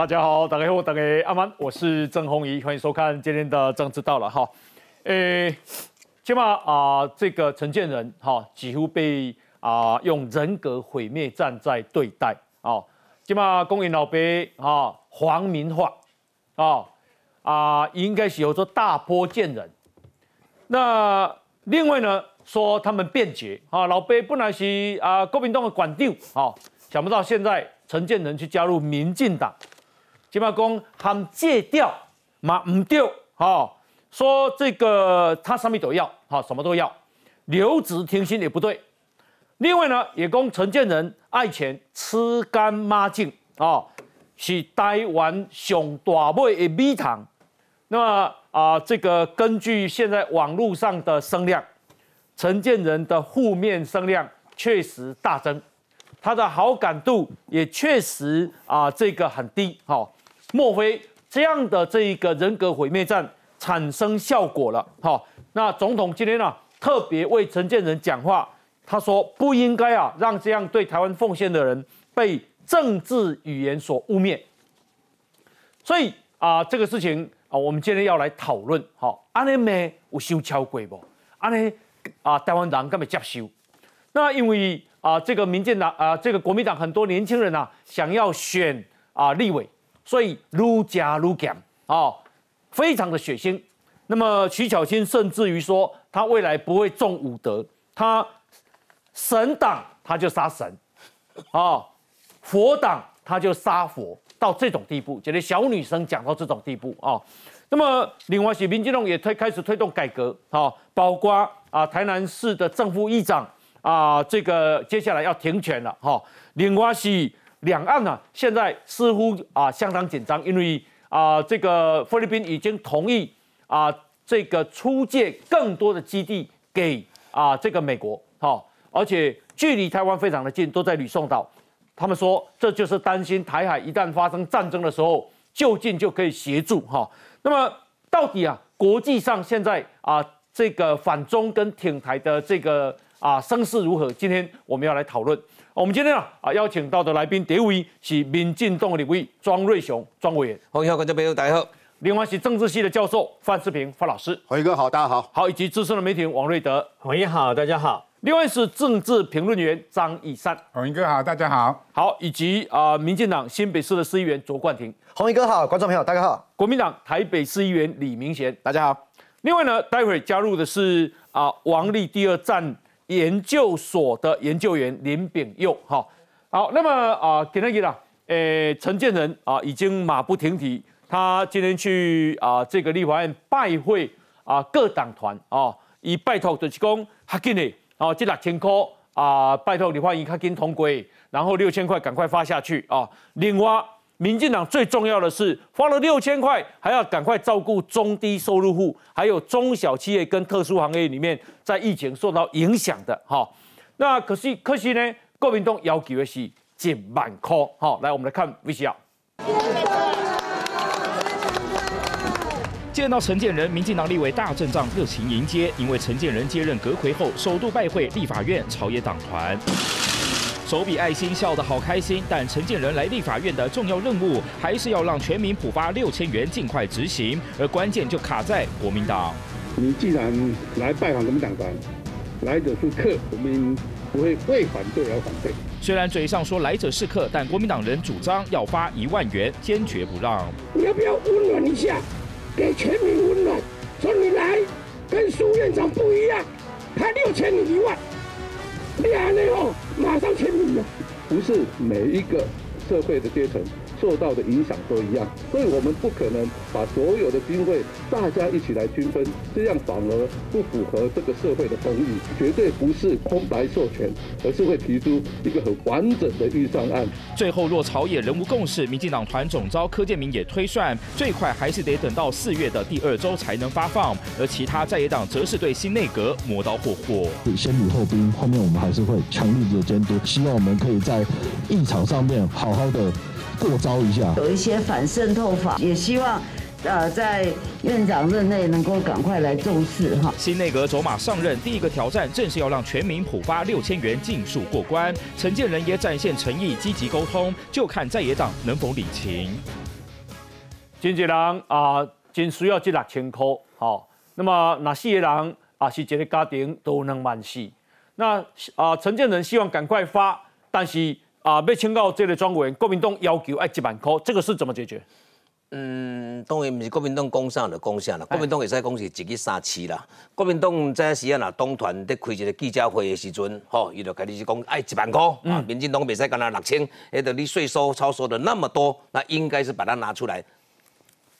大家好，大家好，大家阿曼，我是郑宏仪，欢迎收看今天的政治到了哈。诶，起码啊，这个陈建仁哈，几乎被啊用人格毁灭战在对待啊。起码公营老伯啊，黄明化啊啊，应该是有说大波建人。那另外呢，说他们辩解啊，老伯本来是啊国民党的管长啊，想不到现在陈建仁去加入民进党。起码讲他戒掉嘛唔掉，哈，说这个他什么都要，哈，什么都要，留职停薪也不对。另外呢，也讲陈建仁爱钱吃干抹净，啊，是台湾上大尾的米糖。那么啊，这个根据现在网络上的声量，陈建仁的负面声量确实大增，他的好感度也确实啊，这个很低，哈。莫非这样的这一个人格毁灭战产生效果了？好，那总统今天呢特别为陈建仁讲话，他说不应该啊让这样对台湾奉献的人被政治语言所污蔑。所以啊，这个事情啊，我们今天要来讨论。好，安尼咩有收超过不？安尼啊，台湾人敢会接受？那因为啊，这个民进党啊，这个国民党很多年轻人啊，想要选啊立委。所以愈加愈强啊，非常的血腥。那么徐巧芯甚至于说，他未来不会重武德，他神党他就杀神啊，佛党他就杀佛，到这种地步，觉得小女生讲到这种地步啊。那么另外是民进党也推开始推动改革啊，包括啊台南市的正副议长啊，这个接下来要停权了哈。另外是。两岸呢，现在似乎啊相当紧张，因为啊这个菲律宾已经同意啊这个出借更多的基地给啊这个美国，哈，而且距离台湾非常的近，都在吕宋岛。他们说这就是担心台海一旦发生战争的时候，就近就可以协助哈。那么到底啊国际上现在啊这个反中跟挺台的这个啊声势如何？今天我们要来讨论。我们今天啊啊邀请到的来宾，第一位是民进党的立委庄瑞雄庄委员，欢迎观众朋友大家好。另外是政治系的教授范世平范老师，黄哥好，大家好。好，以及资深的媒体王瑞德，黄英好，大家好。另外是政治评论员张以山，黄哥好，大家好。好，以及啊民进党新北市的市议员卓冠廷，黄哥好，观众朋友大家好。国民党台北市议员李明贤，大家好。另外呢，待会加入的是啊王力第二站研究所的研究员林炳佑，哈。好，那么啊，给那个啦，诶，陈建仁啊，已经马不停蹄，他今天去啊这个立法院拜会啊各党团啊，以拜托就是讲哈紧的啊，这六千块啊，拜托立法院哈紧通过，然后六千块赶快发下去啊。另外，民进党最重要的是花了六千块，还要赶快照顾中低收入户，还有中小企业跟特殊行业里面在疫情受到影响的哈。那可惜，可惜呢。国民党要求的是近万块，好，来我们来看 VCR。见到陈建仁，民进党立委大阵仗，热情迎接。因为陈建仁接任阁魁后，首度拜会立法院朝野党团，手比爱心，笑得好开心。但陈建仁来立法院的重要任务，还是要让全民普发六千元，尽快执行。而关键就卡在国民党。你既然来拜访国民党团，来者是客，我们。不会为反对而反对。虽然嘴上说来者是客，但国民党人主张要发一万元，坚决不让。你要不要温暖一下，给全民温暖？说你来跟苏院长不一样，他六千你一万，两年后马上签名了。不是每一个社会的阶层。受到的影响都一样，所以我们不可能把所有的经费大家一起来均分，这样反而不符合这个社会的公义。绝对不是空白授权，而是会提出一个很完整的预算案。最后若朝野仍无共识，民进党团总召柯建明也推算，最快还是得等到四月的第二周才能发放。而其他在野党则是对新内阁磨刀霍霍。先礼后兵，后面我们还是会强力的监督，希望我们可以在议场上面好好的。过招一下，有一些反渗透法，也希望，呃，在院长任内能够赶快来重视哈。新内阁走马上任，第一个挑战正是要让全民普发六千元尽数过关。陈建仁也展现诚意，积极沟通，就看在野党能否领情。真济人啊，真需要这六千块，好，那么那四个人啊是一个家庭都两万四，那啊陈建仁希望赶快发，但是啊要请到这个庄委员，国民党要求要一万块，这个是怎么解决？嗯，当然不是国民党讲啥就讲啥啦，国民党会使讲是一日三次啦。国民党这时啊，若党团在开一个记者会的时阵，吼，伊就开始是讲爱一万块，啊，民进党未使干那六千，迄个你税收超收的那么多，那应该是把它拿出来。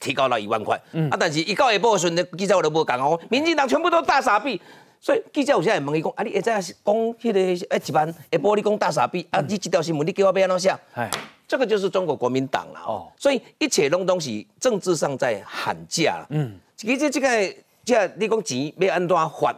提高到一万块，啊！但是一到下晡时阵，记者我都无讲哦，民进党全部都大傻逼，所以记者有时也问伊讲，啊，你会在讲迄个诶一万，下晡你讲大傻逼，啊，你这条新闻你叫我要安怎写？哎，这个就是中国国民党了哦。所以一切拢东西政治上在喊价嗯，其实这个这你讲钱要安怎发，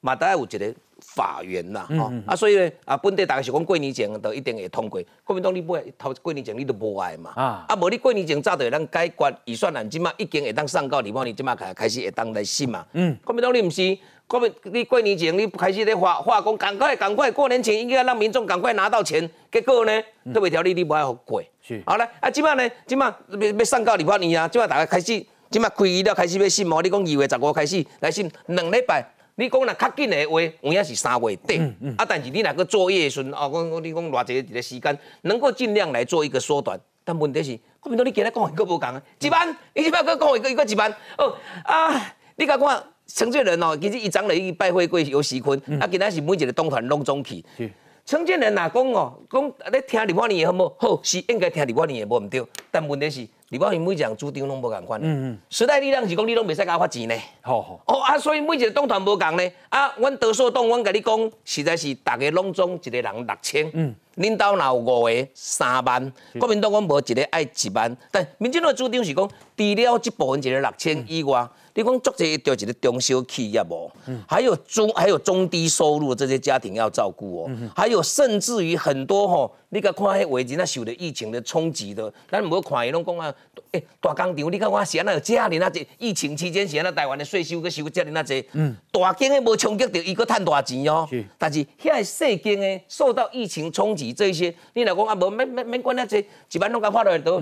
嘛大概有一个。法源啦，哦啊，所以呢，啊，本地大家是讲过年前都一定会通过。国民党你不会头过年前你都无爱嘛，啊，啊，无你过年前早就会当解决预算案，即马已经会当上到立法院，即马开开始会当来审嘛。嗯，国民党你唔是，国民你过年前你开始咧发发工，赶快赶快过年前应该让民众赶快拿到钱，结果呢，特别条例你不爱好过。是，好嘞，啊，即马呢，即马要要上到立法院啊，即马大家开始，即马开议了开始要审嘛，你讲二月十五开始来审，两礼拜。你讲若较紧的话，有影是三月底，啊，但是你若个作业时，哦，我我你讲偌济一个时间，能够尽量来做一个缩短。但问题是，国民党你今日讲话佫无共啊，一万，你即摆佫讲话佫一个一万，哦啊，你甲看陈建仁哦，其实伊昨日伊拜会过尤喜坤，啊，今仔是每一个党团拢总去。陈建仁若讲哦，讲咧听立法院的好无？好，是应该听立法院的无毋对，但问题是。立法院每一项主张拢无共款，嗯嗯，时代力量是讲你拢袂使甲我发钱呢，好好，哦啊，所以每一个党团无共呢，啊，阮多数党，阮甲你讲，实在是逐个拢总一个人六千，嗯，恁兜若有五个三万，国民党阮无一个爱一万，但民进党主张是讲，除了这部分一个六千以外。你讲做这就一个中小企业无，还有中还有中低收入的这些家庭要照顾哦，还有甚至于很多吼，你甲看迄位置那受的疫情的冲击的，咱无看伊拢讲啊，诶，大工厂，你看我是安那有遮尔那济，疫情期间是安那台湾的税收佮收遮尔那济，大间的无冲击到伊佮赚大钱哦，但是遐细间的受到疫情冲击这些，你若讲啊无免免免管那济，一般拢甲发落来都。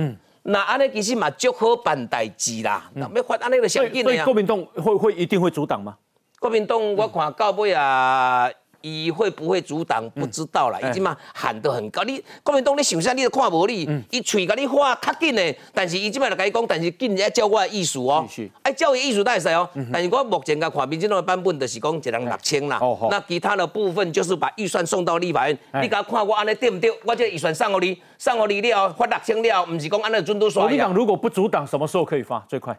那安尼其实嘛足好办代志啦，那要发安尼就上紧的呀。所以国民党会会一定会阻挡吗？国民党我看到尾啊。伊会不会阻挡？不知道啦，已经嘛喊得很高。你国民党你想啥，你都看无你。伊嘴甲你话较紧的，但是伊即摆就甲你讲，但是紧要教我的艺术哦。哎，教育艺术大使哦。但是我目前甲看民进党的版本，就是讲一人六千啦。那其他的部分就是把预算送到立法院。你甲看我安尼对不对？我这预算送给你，送给你了，发六千了，不是讲安尼准都刷。国民党如果不阻挡，什么时候可以发？最快？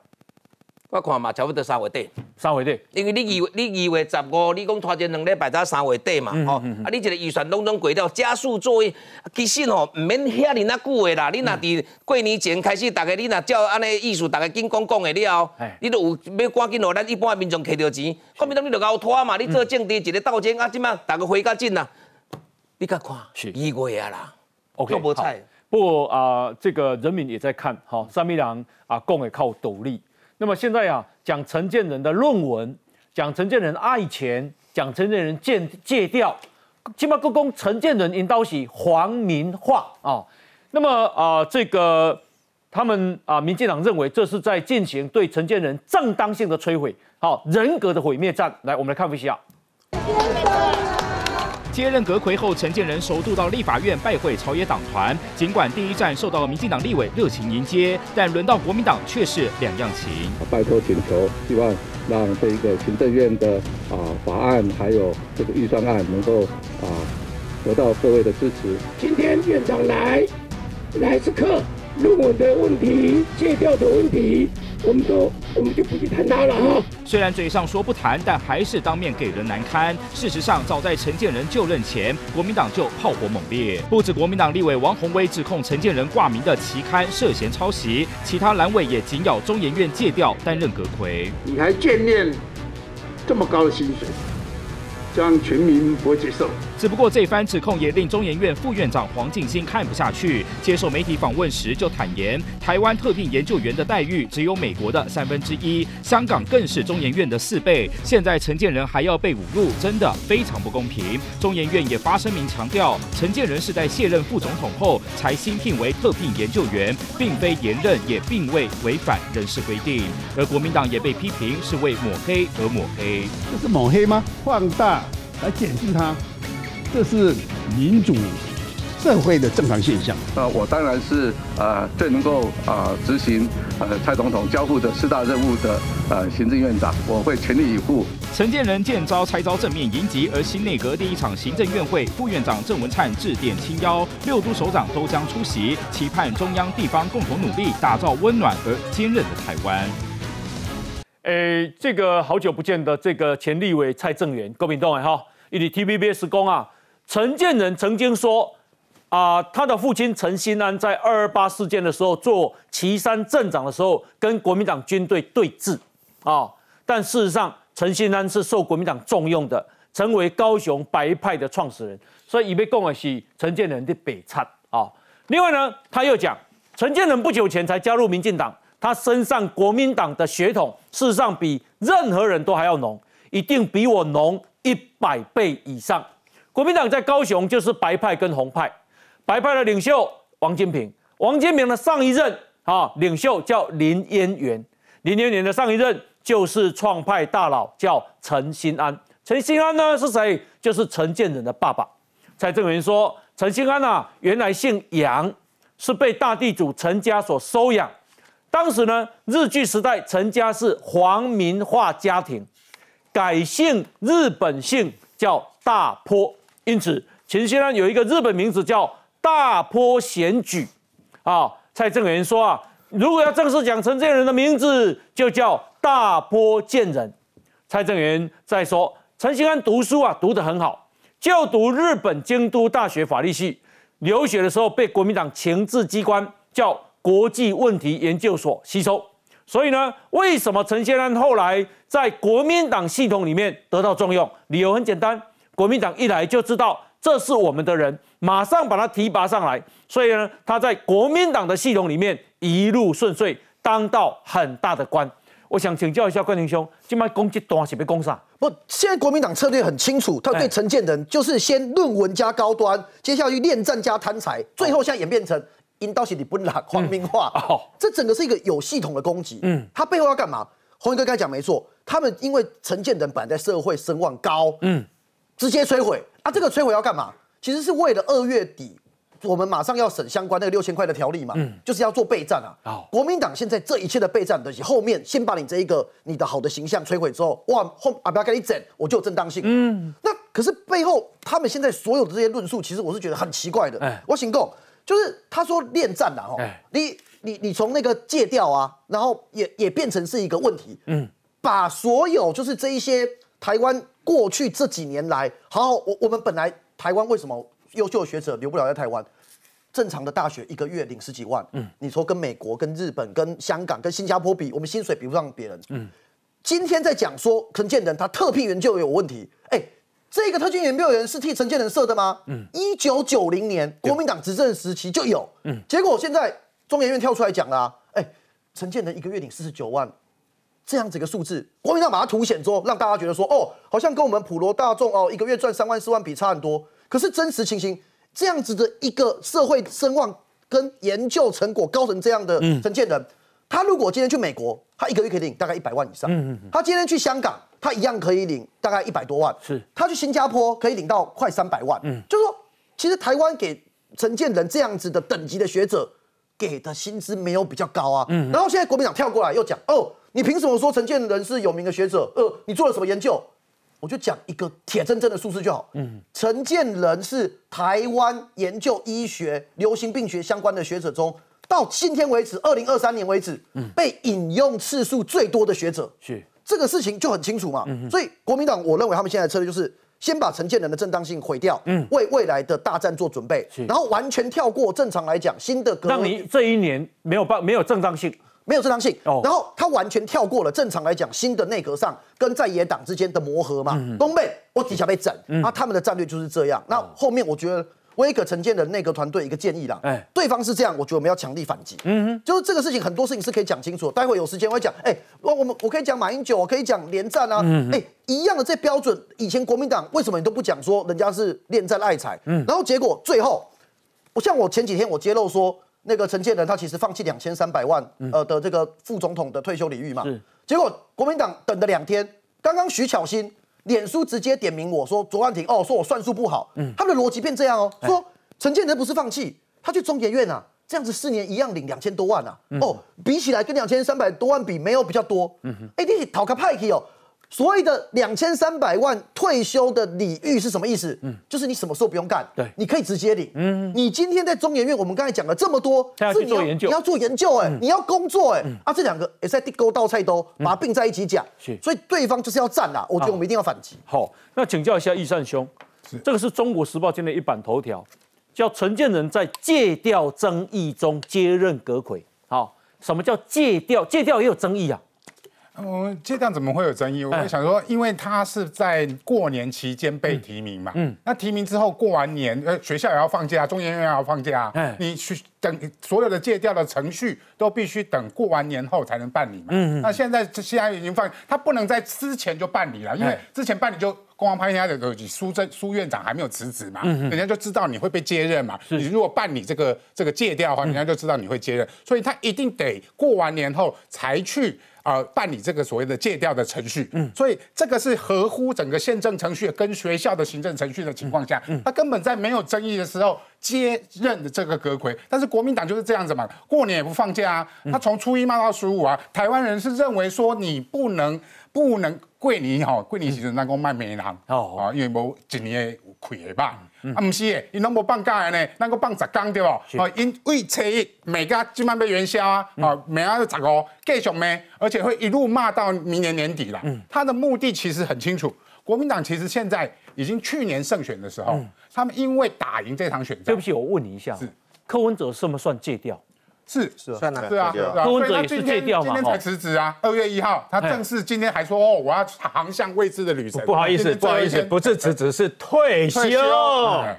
我看嘛，差不多三月底，三月底，因为你二月，你二月十五，你讲拖前两礼拜才三月底嘛，吼，啊，你一个预算拢拢过掉，加速作业，其实吼，毋免遐尔那久的啦，你若伫过年前开始，逐个你若照安尼意思，逐个紧讲讲的了，你都有要赶紧哦，咱一般的民众摕到钱，国民党你就熬拖嘛，你做政治一个斗争啊，即嘛逐个回较紧啦，你甲看，是。二月啊啦，OK，好，不过啊，这个人民也在看，好，三米人啊，讲的靠斗笠。那么现在啊，讲陈建仁的论文，讲陈建仁爱钱，讲陈建仁戒戒掉，起码公公陈建仁引导起黄民化啊。那么啊，这个他们啊，民进党认为这是在进行对陈建仁正当性的摧毁，好人格的毁灭战。来，我们来看一下。接任阁魁后，陈建仁首度到立法院拜会朝野党团。尽管第一站受到民进党立委热情迎接，但轮到国民党却是两样情。拜托请求，希望让这一个行政院的啊法案还有这个预算案能够啊得到各位的支持。今天院长来，来是客。论文的问题、借调的问题，我们都我们就不去谈它了哈。虽然嘴上说不谈，但还是当面给人难堪。事实上，早在陈建仁就任前，国民党就炮火猛烈。不止国民党立委王宏威指控陈建仁挂名的期刊涉嫌抄袭，其他蓝委也紧咬中研院借调担任阁魁。你还眷恋这么高的薪水？这样全民不会接受。只不过这番指控也令中研院副院长黄敬新看不下去，接受媒体访问时就坦言，台湾特聘研究员的待遇只有美国的三分之一，香港更是中研院的四倍。现在陈建仁还要被侮辱，真的非常不公平。中研院也发声明强调，陈建仁是在卸任副总统后才新聘为特聘研究员，并非延任，也并未违反人事规定。而国民党也被批评是为抹黑而抹黑，这是抹黑吗？放大来检视他，这是民主社会的正常现象。呃，我当然是呃最能够啊执行呃蔡总统交付的四大任务的呃行政院长，我会全力以赴。陈建仁见招拆招正面迎击，而新内阁第一场行政院会副院长郑文灿致电亲邀，六都首长都将出席，期盼中央地方共同努力，打造温暖而坚韧的台湾。诶，这个好久不见的这个前立委蔡正元，郭民栋哎哈，以及 TVBS 公啊，陈建仁曾经说啊，他的父亲陈新安在二二八事件的时候做旗山镇长的时候，跟国民党军队对峙啊，但事实上陈新安是受国民党重用的，成为高雄白派的创始人，所以已被供的是陈建仁的北灿啊。另外呢，他又讲陈建仁不久前才加入民进党。他身上国民党的血统，事实上比任何人都还要浓，一定比我浓一百倍以上。国民党在高雄就是白派跟红派，白派的领袖王金平，王金平的上一任啊领袖叫林渊源，林渊源的上一任就是创派大佬叫陈新安，陈新安呢是谁？就是陈建仁的爸爸。蔡正元说，陈新安啊原来姓杨，是被大地主陈家所收养。当时呢，日据时代，陈家是皇民化家庭，改姓日本姓叫大坡，因此陈先生有一个日本名字叫大坡贤举。啊，蔡正元说啊，如果要正式讲陈建仁的名字，就叫大坡建仁。蔡正元在说，陈锡安读书啊，读得很好，就读日本京都大学法律系，留学的时候被国民党情治机关叫。国际问题研究所吸收，所以呢，为什么陈先安后来在国民党系统里面得到重用？理由很简单，国民党一来就知道这是我们的人，马上把他提拔上来，所以呢，他在国民党的系统里面一路顺遂，当到很大的官。我想请教一下冠廷兄，今麦攻击多是被攻啥？不，现在国民党策略很清楚，他对陈建仁就是先论文加高端，接下去恋战加贪财，最后现在演变成。引导起你不拉黄明化，这整个是一个有系统的攻击。嗯，他背后要干嘛？洪一哥刚才讲没错，他们因为陈建仁本来在社会声望高，嗯，直接摧毁啊！这个摧毁要干嘛？其实是为了二月底我们马上要审相关那个六千块的条例嘛，嗯，就是要做备战啊。国民党现在这一切的备战的后面，先把你这一个你的好的形象摧毁之后，哇，后啊不要跟你整，我就有正当性。嗯，那可是背后他们现在所有的这些论述，其实我是觉得很奇怪的。哎，我请够。就是他说恋战啊，哦，你你你从那个戒掉啊，然后也也变成是一个问题，嗯，把所有就是这一些台湾过去这几年来，好，我我们本来台湾为什么优秀的学者留不了在台湾？正常的大学一个月领十几万，嗯，你说跟美国、跟日本、跟香港、跟新加坡比，我们薪水比不上别人，嗯，今天在讲说陈建仁他特聘员就有问题，哎。这个特聘研究员是替陈建仁设的吗？嗯，一九九零年国民党执政时期就有，嗯，结果现在中研院跳出来讲了，哎，陈建仁一个月领四十九万，这样子一个数字，国民党把它凸显之后，让大家觉得说，哦，好像跟我们普罗大众哦一个月赚三万四万比差很多。可是真实情形，这样子的一个社会声望跟研究成果高成这样的陈建仁，他如果今天去美国，他一个月可以领大概一百万以上，嗯嗯，他今天去香港。他一样可以领大概一百多万，是。他去新加坡可以领到快三百万，嗯，就是说，其实台湾给陈建仁这样子的等级的学者给的薪资没有比较高啊，嗯。然后现在国民党跳过来又讲，哦，你凭什么说陈建仁是有名的学者？呃，你做了什么研究？我就讲一个铁铮铮的数字就好，嗯。陈建仁是台湾研究医学、流行病学相关的学者中，到今天为止，二零二三年为止，嗯，被引用次数最多的学者是。这个事情就很清楚嘛，所以国民党我认为他们现在策略就是先把陈建仁的正当性毁掉，嗯为未来的大战做准备，然后完全跳过正常来讲新的。让你这一年没有办没有正当性，没有正当性。然后他完全跳过了正常来讲新的内阁上跟在野党之间的磨合嘛。东北我底下被整，那他们的战略就是这样。那后面我觉得。威给陈建的内阁团队一个建议啦，哎，对方是这样，我觉得我们要强力反击。嗯哼，就是这个事情，很多事情是可以讲清楚。待会有时间我会讲，哎，我我们我可以讲马英九，我可以讲连战啊，哎，一样的这标准。以前国民党为什么你都不讲说人家是恋战爱财？嗯，然后结果最后，我像我前几天我揭露说，那个陈建仁他其实放弃两千三百万呃的这个副总统的退休礼遇嘛，是，结果国民党等了两天，刚刚徐巧芯。脸书直接点名我说卓万庭哦，说我算术不好，嗯，他们的逻辑变这样哦，说陈建仁不是放弃，他去中研院啊，这样子四年一样领两千多万啊，哦，比起来跟两千三百多万比没有比较多，哎，你讨个派去哦。所谓的两千三百万退休的礼遇是什么意思？嗯，就是你什么时候不用干，对，你可以直接领。嗯，你今天在中研院，我们刚才讲了这么多，要去做研究，你要做研究，哎，你要工作，哎，啊，这两个也在地沟倒菜都把它并在一起讲，是，所以对方就是要战啦。我觉得我们一定要反击。好，那请教一下易善兄，这个是中国时报今天一版头条，叫陈建仁在借调争议中接任阁魁。好，什么叫借调？借调也有争议啊。嗯，这样怎么会有争议？我会想说，因为他是在过年期间被提名嘛，嗯，那提名之后过完年，呃，学校也要放假，中研院也要放假，嗯，你去等所有的借调的程序都必须等过完年后才能办理嘛，嗯，那现在现在已经放，他不能在之前就办理了，因为之前办理就公安拍人家的苏正苏院长还没有辞职嘛，嗯，人家就知道你会被接任嘛，你如果办理这个这个借调的话，人家就知道你会接任，所以他一定得过完年后才去。啊，办理这个所谓的借调的程序，嗯，所以这个是合乎整个宪政程序跟学校的行政程序的情况下，嗯，他根本在没有争议的时候接任的这个阁魁。但是国民党就是这样子嘛，过年也不放假啊，他从初一骂到十五啊，台湾人是认为说你不能不能跪你哈，过年时阵咱讲卖美人哦，啊，因为无一年有亏的吧。啊，唔是诶，因拢无放假的呢，咱个放十天对不？哦，因为初一每家今晚被元宵啊，哦，明仔十五继续咩？而且会一路骂到明年年底了。嗯，他的目的其实很清楚，国民党其实现在已经去年胜选的时候，他们因为打赢这场选战。对不起，我问你一下，是柯文哲算不算戒掉？是是算了，是啊，柯文哲也是戒掉嘛？今天才辞职啊，二月一号，他正式今天还说哦，我要航向未知的旅程。不好意思，不好意思，不是辞职，是退休。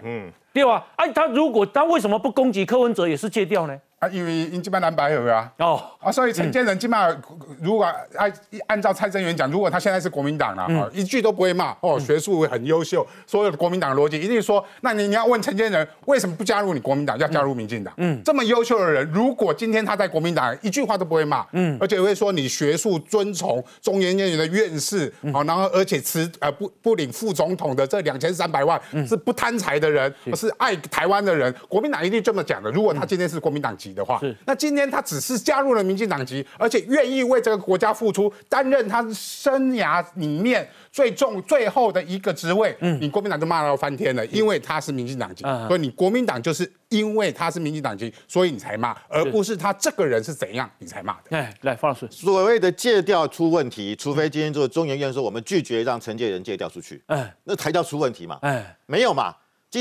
嗯。对啊，哎，他如果他为什么不攻击柯文哲也是戒掉呢？啊，因为因基本蓝白合啊，哦，啊，所以陈建仁基本上如果按按照蔡正元讲，如果他现在是国民党了，啊，一句都不会骂，哦，学术很优秀，所有的国民党逻辑一定说，那你你要问陈建仁为什么不加入你国民党，要加入民进党？嗯，这么优秀的人，如果今天他在国民党，一句话都不会骂，嗯，而且会说你学术遵从中研院的院士，好，然后而且辞呃不不领副总统的这两千三百万是不贪财的人，是。爱台湾的人，国民党一定这么讲的。如果他今天是国民党。的话，那今天他只是加入了民进党籍，而且愿意为这个国家付出，担任他生涯里面最重最后的一个职位。嗯，你国民党就骂到翻天了，因为他是民进党籍，所以你国民党就是因为他是民进党籍，所以你才骂，而不是他这个人是怎样你才骂的。哎，来，方老师，所谓的借调出问题，除非今天做中研院说我们拒绝让陈建仁借调出去，哎，那才叫出问题嘛。哎，没有嘛。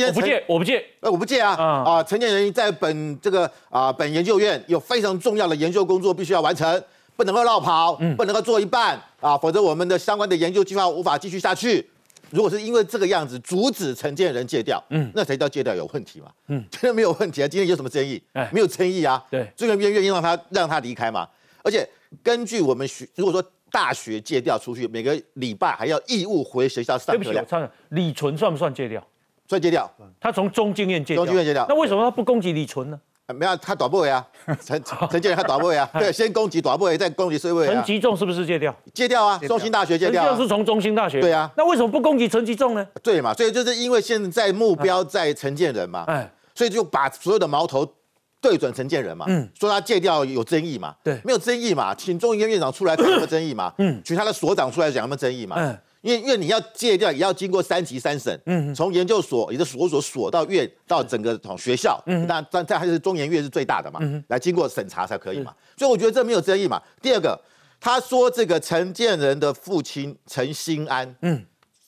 我不借，我不借，呃，我不借啊！啊，陈建仁在本这个啊本研究院有非常重要的研究工作必须要完成，不能够绕跑，不能够做一半啊，否则我们的相关的研究计划无法继续下去。如果是因为这个样子阻止陈建人戒掉，嗯，那谁叫戒掉有问题嘛？嗯，真的没有问题啊！今天有什么争议？哎，没有争议啊！对，中研院愿意让他让他离开嘛？而且根据我们学，如果说大学借调出去，每个礼拜还要义务回学校上课。对不起，李纯算不算借调？算借调，他从中经院戒掉。中经院借调，那为什么他不攻击李纯呢？没有，他短不回啊，陈陈建仁他短不回啊，对，先攻击短不回，再攻击社会。陈吉仲是不是戒掉？戒掉啊，中兴大学借调。陈吉是从中兴大学。对啊，那为什么不攻击陈吉仲呢？对嘛，所以就是因为现在目标在陈建仁嘛，哎，所以就把所有的矛头对准陈建仁嘛，嗯，说他戒掉有争议嘛，对，没有争议嘛，请中医院院长出来讲有没有争议嘛，嗯，请他的所长出来讲有没有争议嘛，嗯。因为因为你要戒掉，也要经过三级三审，嗯，从研究所，你的所所所到院到整个从学校，嗯，那但但还是中研院是最大的嘛，嗯，来经过审查才可以嘛，所以我觉得这没有争议嘛。第二个，他说这个陈建仁的父亲陈新安，嗯，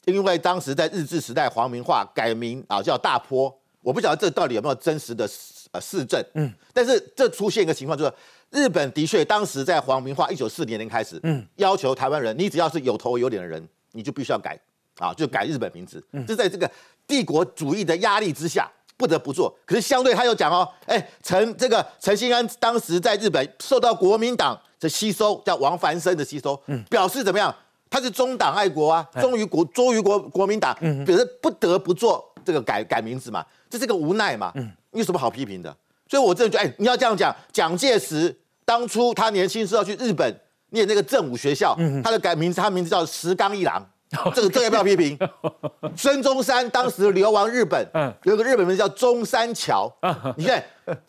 因为当时在日治时代黄明化改名啊叫大坡，我不晓得这到底有没有真实的呃市政，嗯，但是这出现一个情况就是日本的确当时在黄明化一九四零年开始，嗯，要求台湾人，你只要是有头有脸的人，你就必须要改啊，就改日本名字。嗯，就在这个帝国主义的压力之下，不得不做。可是相对他又讲哦，哎，陈这个陈新安当时在日本受到国民党的吸收，叫王凡生的吸收，嗯，表示怎么样？他是中党爱国啊，忠于国忠于国国民党，表示不得不做这个改改名字嘛，这是个无奈嘛，嗯，有什么好批评的？所以我真的觉得，哎，你要这样讲，蒋介石当初他年轻时候去日本念那个正武学校，他的改名字，他名字叫石冈一郎。这个这要不要批评？孙中山当时流亡日本，有个日本名字叫中山桥。你看，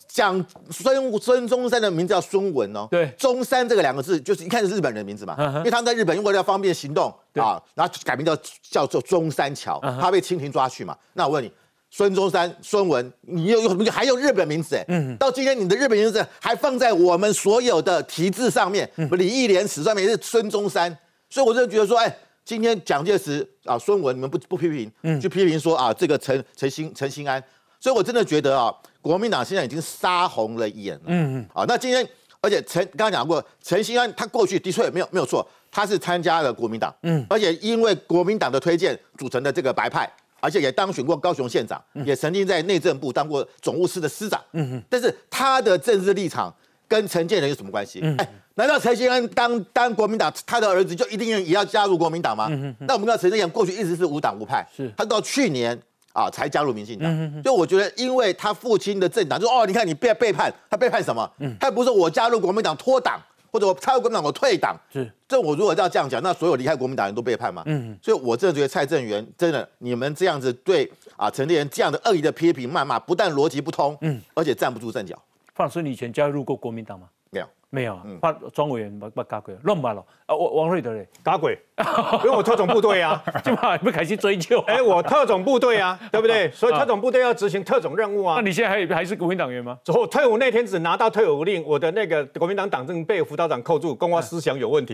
讲孙孙中山的名字叫孙文哦。对，中山这个两个字就是一看是日本人的名字嘛，因为他们在日本为了要方便行动啊，然后改名叫叫做中山桥，他被清廷抓去嘛。那我问你，孙中山孙文，你又有还有日本名字？哎，到今天你的日本名字还放在我们所有的题字上面，李义廉耻上面也是孙中山，所以我就觉得说，哎。今天蒋介石啊，孙文，你们不不批评，嗯，就批评说啊，这个陈陈新陈新安，所以我真的觉得啊，国民党现在已经杀红了眼了，嗯嗯，啊，那今天而且陈刚刚讲过，陈新安他过去的确没有没有错，他是参加了国民党，嗯，而且因为国民党的推荐组成的这个白派，而且也当选过高雄县长，也曾经在内政部当过总务司的司长，嗯哼，但是他的政治立场。跟陈建仁有什么关系？哎，难道陈建仁当当国民党，他的儿子就一定也要加入国民党吗？那我们知道陈建仁过去一直是无党无派，是他到去年啊才加入民进党。所以我觉得，因为他父亲的政党，就哦，你看你被背叛，他背叛什么？他不是说我加入国民党脱党，或者我加入国民党我退党。是，这我如果要这样讲，那所有离开国民党人都背叛吗？嗯，所以我真的觉得蔡正元真的，你们这样子对啊陈立人这样的恶意的批评谩骂，不但逻辑不通，嗯，而且站不住阵脚。放孙以前加入过国民党吗？没有。没有，发庄委员不不加鬼，乱骂了啊！王王瑞德嘞，加鬼，因为我特种部队啊，基本上不开始追究。哎，我特种部队啊，对不对？所以特种部队要执行特种任务啊。那你现在还还是国民党员吗？后退伍那天只拿到退伍令，我的那个国民党党证被辅导长扣住，公我思想有问题，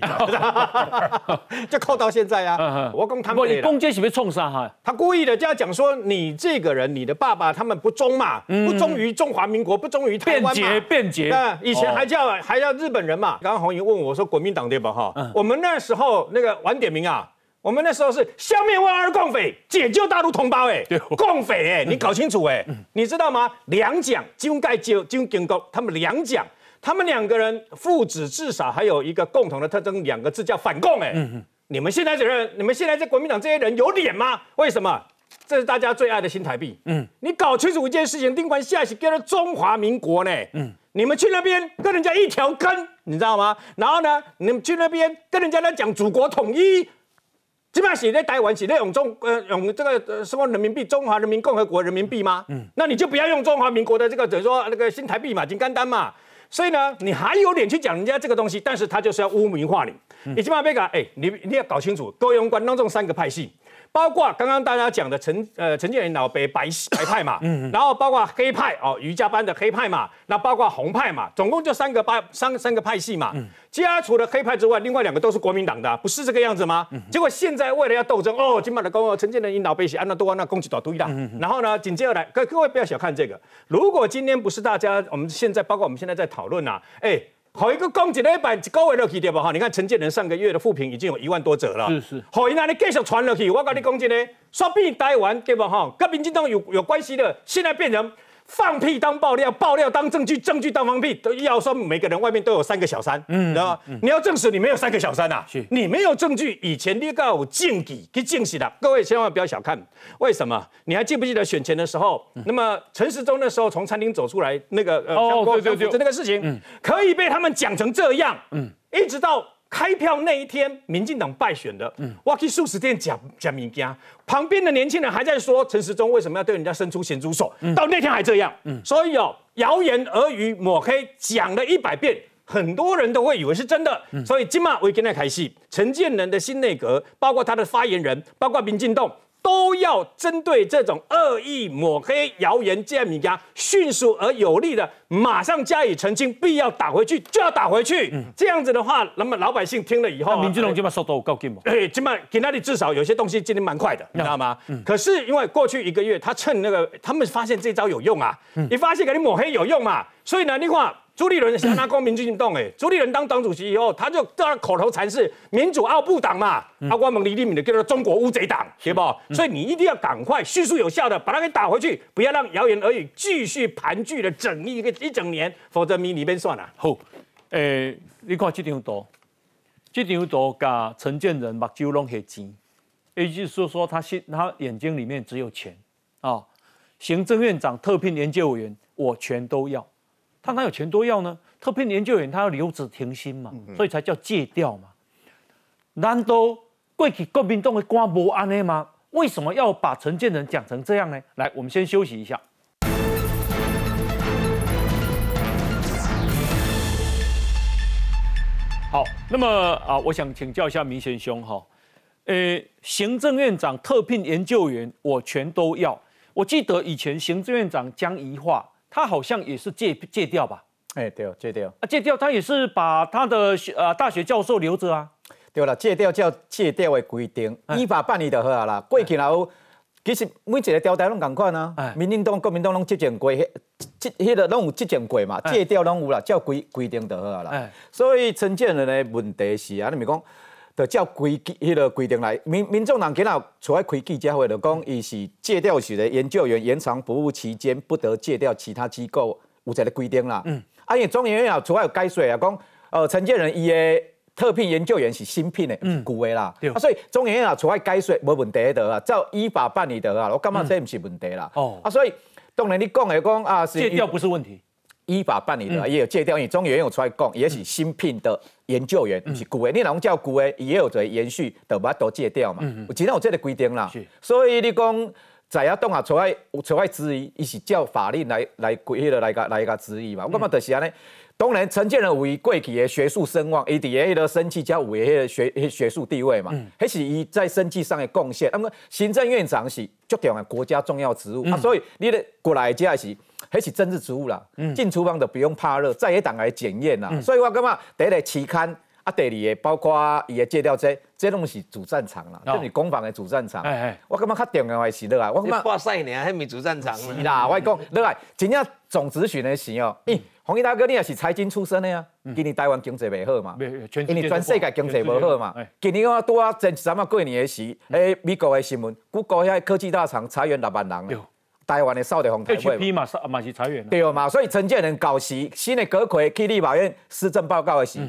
就扣到现在啊。我跟他们，你攻击是不是冲杀哈？他故意的就要讲说你这个人，你的爸爸他们不忠嘛，不忠于中华民国，不忠于台湾嘛。辩解辩解，那，以前还叫还叫日本人嘛。刚刚红云问我说：“国民党对吧？哈，我们那时候那个晚点名啊，我们那时候是消灭万二共匪，解救大陆同胞。哎，共匪哎，你搞清楚哎，你知道吗？两蒋金盖就金经国，他们两蒋，他们两个人父子至少还有一个共同的特征，两个字叫反共。哎，你们现在这人，你们现在在国民党这些人有脸吗？为什么？这是大家最爱的新台币。嗯，你搞清楚一件事情，丁管下是叫做中华民国呢。嗯。你们去那边跟人家一条根，你知道吗？然后呢，你们去那边跟人家在讲祖国统一，基本上写在台湾写在用中呃用这个什么人民币，中华人民共和国人民币吗？嗯，那你就不要用中华民国的这个等于说那个新台币嘛，金干单嘛。所以呢，你还有脸去讲人家这个东西，但是他就是要污名化你。你起码别讲，哎，你你要搞清楚，各位用官当中三个派系。包括刚刚大家讲的陈呃陈建仁老北白 白派嘛，嗯，然后包括黑派哦瑜伽班的黑派嘛，那包括红派嘛，总共就三个派三三个派系嘛，嗯，其他除了黑派之外，另外两个都是国民党的，不是这个样子吗？结果现在为了要斗争哦，今晚的公陈建仁引导北西安娜多安那攻击倒堆了，然后呢紧接着来各各位不要小看这个，如果今天不是大家我们现在包括我们现在在讨论呐，哎。好一个攻击了一个月落去对不哈？你看陈建仁上个月的复评已经有一万多折了。是是。好，那你继续传落去，我跟你讲真的，说不定台湾对不哈？跟民进党有有关系的，现在变成。放屁当爆料，爆料当证据，证据当放屁，都要说每个人外面都有三个小三，嗯，知道吗？你要证实你没有三个小三呐，你没有证据，以前你告有证据去证实的，各位千万不要小看，为什么？你还记不记得选前的时候，那么陈时中那时候从餐厅走出来，那个呃，哦，对对对，那个事情，可以被他们讲成这样，嗯，一直到。开票那一天，民进党败选的，我去素食店讲讲物件，旁边的年轻人还在说陈时中为什么要对人家伸出咸猪手，到那天还这样，所以哦，谣言耳语抹黑讲了一百遍，很多人都会以为是真的，所以今晚我跟他开戏，陈建仁的新内阁，包括他的发言人，包括民进党。都要针对这种恶意抹黑、谣言这样米家，迅速而有力的马上加以澄清，必要打回去就要打回去。这样子的话，那么老百姓听了以后，民进党今晚速度够紧吗？哎，今晚给那里至少有些东西今天蛮快的，你知道吗？可是因为过去一个月，他趁那个他们发现这招有用啊，你发现给你抹黑有用嘛，所以呢，你看朱立伦想拿公民进动，哎，朱立伦当党主席以后，他就他口头禅是民主奥布党嘛，阿光蒙李立敏的叫做中国乌贼党，对不？所以你一定要赶快迅速有效的把它给打回去，不要让谣言而语继续盘踞了整一个一整年，否则你里边算了。好，诶，你看这张图，这张图甲陈建仁目睭拢黑钱，也就是说，他心他眼睛里面只有钱啊。行政院长特聘研究委员，我全都要。他哪有钱多要呢？特聘研究员他要留职停薪嘛，所以才叫借调嘛。难道过去国民党的官无安尼吗？为什么要把陈建仁讲成这样呢？来，我们先休息一下。好，那么啊，我想请教一下明贤兄哈，呃，行政院长特聘研究员，我全都要。我记得以前行政院长江宜桦，他好像也是借借调吧？哎，对，借调啊，借调，他也是把他的呃大学教授留着啊。对了，借调叫借调的规定，依法办理就好啊啦。过去然后其实每一个调台拢共款啊，民进党、国民党拢执政过，迄、迄、迄个拢有执政过嘛，借调拢有啦，照规规定就好啊啦。所以陈建仁的问题是啊，你咪讲。就照规迄个规定来，民民众党今日出来开记者会，就讲伊是借调时的研究员延长服务期间不得借调其他机构，有这个规定啦。嗯，啊，因为中研院啊出来有解说啊，讲呃陈建仁伊的特聘研究员是新聘的，嗯旧的啦。啊，所以中研院啊出来解说无问题的啊，照依法办理的啊，我感觉这毋是问题啦。哦，啊，所以当然你讲的讲啊，是借调不是问题。依法办理的也有借调，因为中研有出来讲，也是新聘的研究员，不是旧的。你能叫旧的，也有在延续，都把都借调嘛。我今天有这个规定啦，所以你讲在亚东啊出来出来质疑，伊是叫法令来来规迄个来个来个质疑嘛。我感觉就是安尼。当然，陈建仁有伊过去的学术声望，伊伫迄个生气加有迄个学学术地位嘛，迄是伊在生气上的贡献。那么行政院长是足重要国家重要职务啊，所以你的过来这是。还是政治职务啦，进厨房都不用怕热，在野党来检验啦。所以我感觉第一个期刊啊，第二个包括伊的借调这，这拢是主战场啦，就是攻防的主战场。我感觉较重要的是落来，我感觉挂赛呢，还没主战场。是啦，我讲落来，真正总咨询的时候，咦，洪毅大哥，你也是财经出身的呀？今年台湾经济未好嘛？因为全世界经济无好嘛。今年我拄啊前三啊过年的时，诶，美国的新闻，谷歌遐科技大厂裁员六万人。台湾的扫地红台会嘛，嘛是裁员。对嘛，所以陈建仁搞时，新的阁魁去立法院施政报告的时，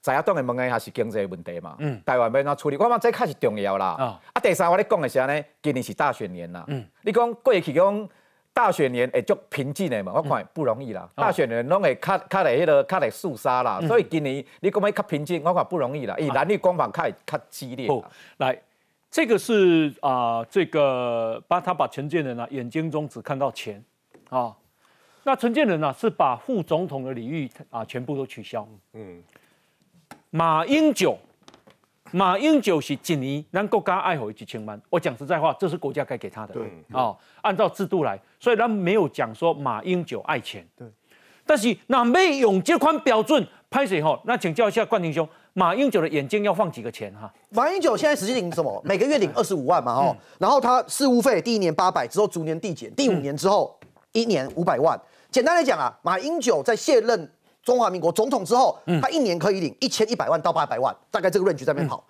在亚东的问的还是经济问题嘛。嗯。台湾要怎处理？我讲这开始重要啦。啊。啊，第三我咧讲的是呢，今年是大选年啦。嗯。你讲过去讲大选年会足平静的嘛？我看不容易啦。大选年拢会卡卡来迄个卡来肃杀啦。所以今年你讲要较平静，我看不容易啦。以蓝绿光芒较较激烈。来。这个是啊，这个把他把陈建仁啊眼睛中只看到钱啊，那陈建仁呢是把副总统的礼遇啊全部都取消。嗯，马英九，马英九是一年咱国家爱好几千万，我讲实在话，这是国家该给他的。对啊，按照制度来，所以他没有讲说马英九爱钱。对，但是那没用这款标准拍谁哈？那请教一下冠廷兄。马英九的眼睛要放几个钱哈？马英九现在实际领什么？每个月领二十五万嘛哈，然后他事务费第一年八百，之后逐年递减，第五年之后一年五百万。简单来讲啊，马英九在卸任中华民国总统之后，他一年可以领一千一百万到八百万，大概这个 range 在那边跑。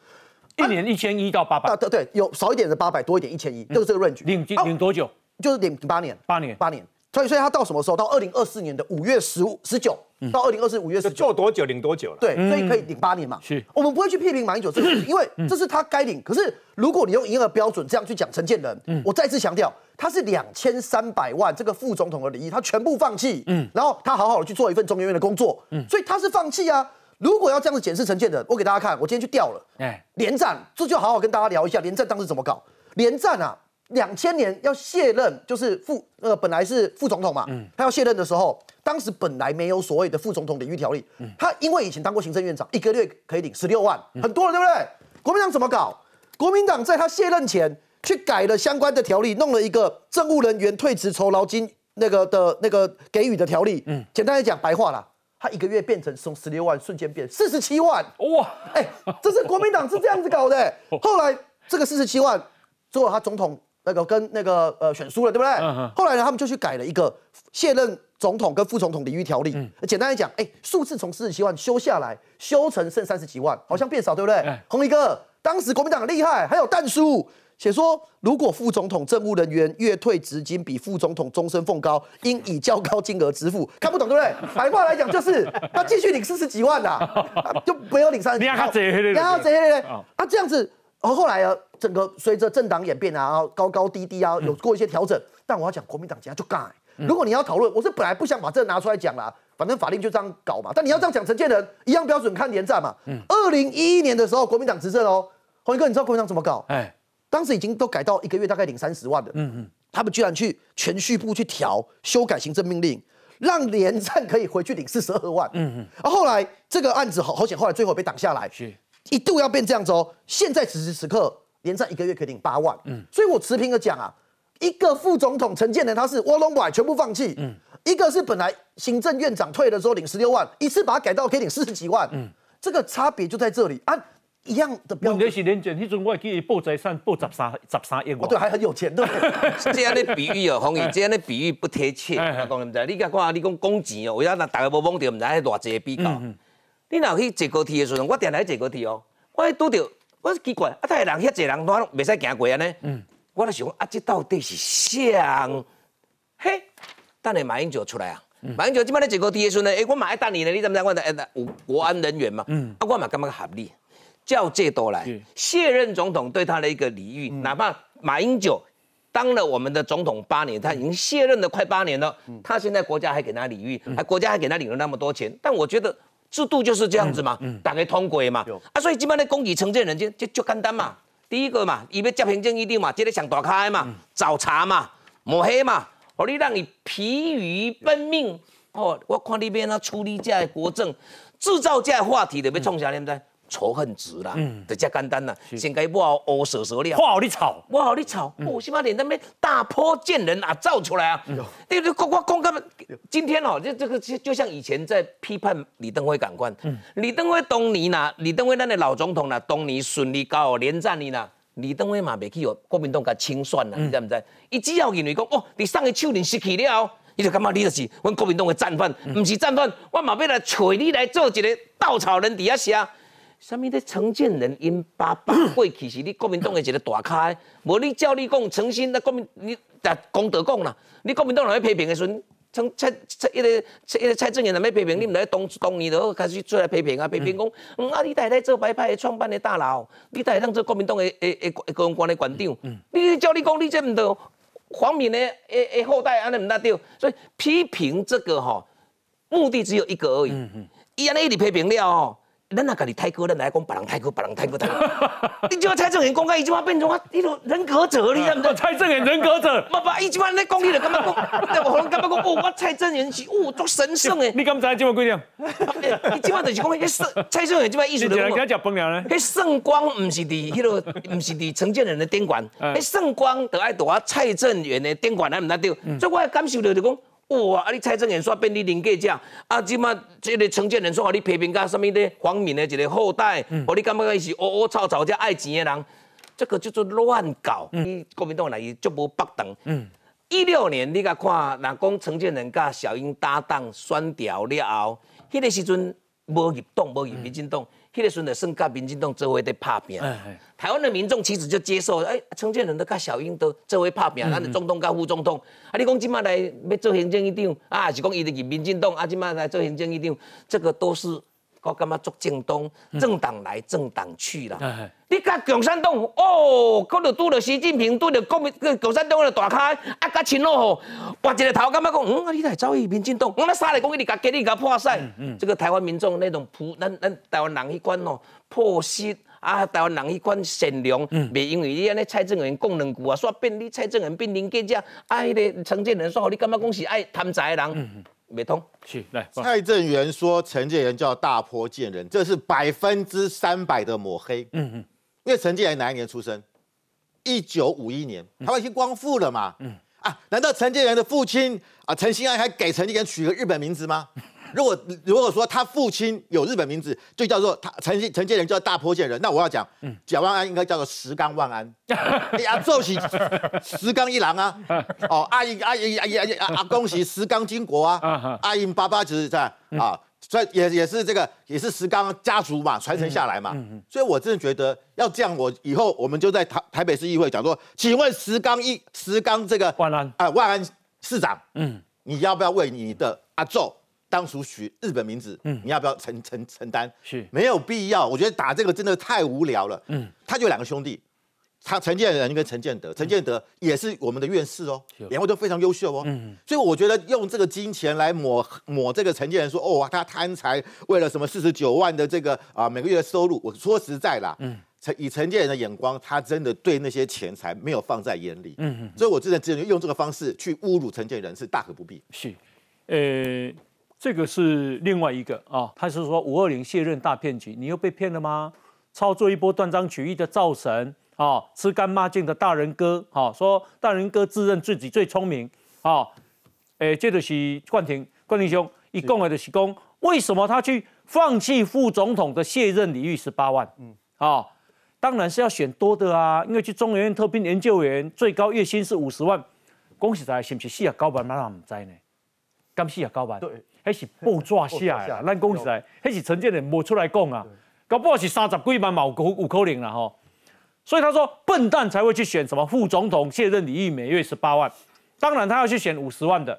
一年一千一到八百？对对，有少一点的八百，多一点一千一，就是这个 range。领领多久？就是领八年。八年。八年。所以，所以他到什么时候？到二零二四年的五月十五、十九，到二零二四五月十九，做多久领多久了？对，所以可以领八年嘛。是，我们不会去批评马英九这个，因为这是他该领。可是，如果你用营业额标准这样去讲陈建仁，我再次强调，他是两千三百万这个副总统的利益，他全部放弃。嗯，然后他好好的去做一份中研院的工作。嗯，所以他是放弃啊。如果要这样子检视陈建仁，我给大家看，我今天去调了。哎，连战，这就好好跟大家聊一下连战当时怎么搞。连战啊。两千年要卸任，就是副呃本来是副总统嘛，他要卸任的时候，当时本来没有所谓的副总统领域条例，他因为以前当过行政院长，一个月可以领十六万，很多了，对不对？国民党怎么搞？国民党在他卸任前去改了相关的条例，弄了一个政务人员退职酬劳金那个的那个给予的条例，嗯，简单来讲白话啦，他一个月变成从十六万瞬间变四十七万，哇，哎，这是国民党是这样子搞的，后来这个四十七万最后他总统。那个跟那个呃选输了，对不对？后来呢，他们就去改了一个卸任总统跟副总统礼遇条例。简单来讲，哎，数字从四十七万修下来，修成剩三十几万，好像变少，对不对？红一哥，当时国民党很厉害，还有弹书写说，如果副总统政务人员月退职金比副总统终身俸高，应以较高金额支付。看不懂对不对？白话来讲就是他继续领四十几万呐，就没有领三十几万。你要这些，你要这些啊，这样子。然后后来啊，整个随着政党演变啊，高高低低啊，有过一些调整。但我要讲，国民党今天就干。如果你要讨论，我是本来不想把这个拿出来讲啦，反正法令就这样搞嘛。但你要这样讲，陈建仁一样标准看连战嘛。二零一一年的时候，国民党执政哦，洪一哥，你知道国民党怎么搞？哎，当时已经都改到一个月大概领三十万的。嗯嗯，他们居然去全序部去调修改行政命令，让连战可以回去领四十二万。嗯嗯，而后来这个案子好好险，后来最后被挡下来。是。一度要变这样子哦，现在此时此刻连战一个月可以领八万，嗯，所以我持平的讲啊，一个副总统陈建仁他是窝龙拐全部放弃，嗯，一个是本来行政院长退的时候领十六万，一次把它改到可以领四十几万，嗯，这个差别就在这里。啊，一样的标。问题是连战那阵我记报财产报十三十三亿，哦对，还很有钱，对。这样的比喻哦，洪宇，这样的比喻不贴切，我讲唔知，你讲看，你讲工钱哦，为啥那大家无懵掉，唔知喺偌济比较。你若去坐高铁的时候，我定来坐高铁哦。我拄着，我奇怪，啊，太人遐济人，拢袂使行过安尼。嗯，我咧想，啊，这到底是啥？嘿，等下马英九出来啊！马英九即摆咧坐高铁的时阵呢，哎，我嘛爱等你呢，你知唔知？我诶，有国安人员嘛。嗯，啊，我嘛感觉合理，照这都来。卸任总统对他的一个礼遇，哪怕马英九当了我们的总统八年，他已经卸任了快八年了，他现在国家还给他礼遇，还国家还给他领了那么多钱，但我觉得。制度就是这样子嘛，大家通过嘛，啊，所以基本的公举承建人就就就简单嘛。第一个嘛，伊要接行政一定嘛，这个想大开嘛，找茬嘛，抹黑嘛，哦，你让你疲于奔命，哦，我看你边那处理这国政，制造这话题的要创啥对不对？仇恨值啦，嗯就这简单啦。先该我乌蛇蛇了，我好你吵，我好你吵，我起码连那边大坡见人啊造出来啊。对对，我我讲个，今天哦，这这个就就像以前在批判李登辉感官，李登辉当年呐，李登辉那的老总统呐，当年顺利搞连战哩呐，李登辉嘛未去哦，国民党甲清算啦，你知不知？伊只要认为讲哦，你上个手人失去了，伊就感觉你就是阮国民党的战犯，唔是战犯，我嘛要来找你来做一个稻草人底下写。什么的承建人因爸爸过去是你国民党的一个大咖，无你照你讲诚心，那国民你但公德讲啦，你国民党来批评的时阵，从蔡蔡一个蔡一个蔡正元来批评，你唔来当当年就开始出来批评啊，批评讲，嗯啊，你太太做白派创办的大佬，你太当做国民党的诶诶高官的馆长，你照你讲你这唔对，黄敏的诶诶后代安尼唔大对，所以批评这个哈，目的只有一个而已，伊安尼一直批评了吼。咱那家己太高，咱来讲别人太高，别人太高，太高。你就蔡正元公开一句话变成啊，一种人格者，你知唔知？蔡正元人格者，不不，一句话你讲你了，干嘛讲？我感觉讲？哦，我蔡正元是哦，足神圣诶。你敢知这么规定？你即摆就是讲，迄圣蔡正元即摆艺术人物。人家食饭了咧。迄圣光毋是伫迄个，毋是伫承建人的店馆。迄圣光得爱躲蔡正元的店馆，来唔得对。所以我感受到就讲。哇！啊，你蔡正元煞变你邻居者，啊，即马即个承建人说，你批评甲什么的黄敏的一个后代，哦，你感觉伊是乌乌草草，这爱钱的人，这个叫做乱搞。嗯，国民党来伊足无北等。嗯，一六年你甲看，若讲承建人甲小英搭档选调了后，迄个时阵无入党，无入民进党。迄个时阵，算甲民进党做伙在拍拼。台湾的民众其实就接受，哎，陈建仁都甲小英都做伙拍拼，咱的总统甲副总统。啊，你讲今麦来要做行政院长，啊，是讲伊入民进党，啊，今麦来做行政院长，这个都是。我感觉做政东，政党来政党去啦。你甲共产党哦，搁着拄着习近平，拄着国民共产党个大咖，啊，甲亲咯吼，挖一个头，感觉讲，嗯，啊，你来走去民进党，我那三来讲，你甲给你甲破赛。这个台湾民众那种普，咱咱台湾人迄款哦，破心啊，台湾人迄款善良，袂因为你安尼蔡正元讲两句啊，煞变你蔡正元变林记者，啊，迄个陈建仁煞，你感觉讲是爱贪财的人。没通，去来。蔡正元说陈建仁叫大坡见人，这是百分之三百的抹黑。嗯嗯，因为陈建仁哪一年出生？一九五一年，台湾已经光复了嘛。嗯啊，难道陈建仁的父亲啊陈兴安还给陈建仁取个日本名字吗？如果如果说他父亲有日本名字，就叫做他陈陈建人叫大坡建人，那我要讲，蒋万安应该叫做石冈万安。哎呀，奏起石冈一郎啊，哦，阿姨阿姨阿姨阿姨阿恭喜石冈金国啊，阿英爸爸就是在啊。所以也也是这个，也是石冈家族嘛，传承下来嘛。所以我真的觉得要这样，我以后我们就在台台北市议会讲说，请问石冈一石冈这个万安。啊万安市长，嗯，你要不要为你的阿宙当初取日本名字？嗯，你要不要承承承担？是没有必要，我觉得打这个真的太无聊了。嗯，他就两个兄弟。他陈建仁跟陈建德，陈建德也是我们的院士哦，两位都非常优秀哦。嗯，所以我觉得用这个金钱来抹抹这个陈建仁，说哦他贪财，为了什么四十九万的这个啊每个月的收入，我说实在啦，嗯，陈以陈建仁的眼光，他真的对那些钱财没有放在眼里。嗯嗯，所以我真的只能用这个方式去侮辱陈建仁是大可不必。是，呃，这个是另外一个啊，他是说五二零卸任大骗局，你又被骗了吗？操作一波断章取义的造神。啊，吃干抹净的大人哥，啊，说大人哥自认自己最聪明，啊，诶，这就是冠廷，冠廷兄一共的是讲，为什么他去放弃副总统的卸任礼遇十八万？嗯，啊，当然是要选多的啊，因为去中研院特聘研究员，最高月薪是五十万，恭喜在是不是四啊高班，马上唔知呢？刚四啊高班，对，还是爆抓下来啊？咱恭喜在，还是陈建仁冇出来讲啊？搞不好是三十几万嘛，有有可能啦，吼。所以他说，笨蛋才会去选什么副总统卸任礼遇，每月十八万。当然，他要去选五十万的。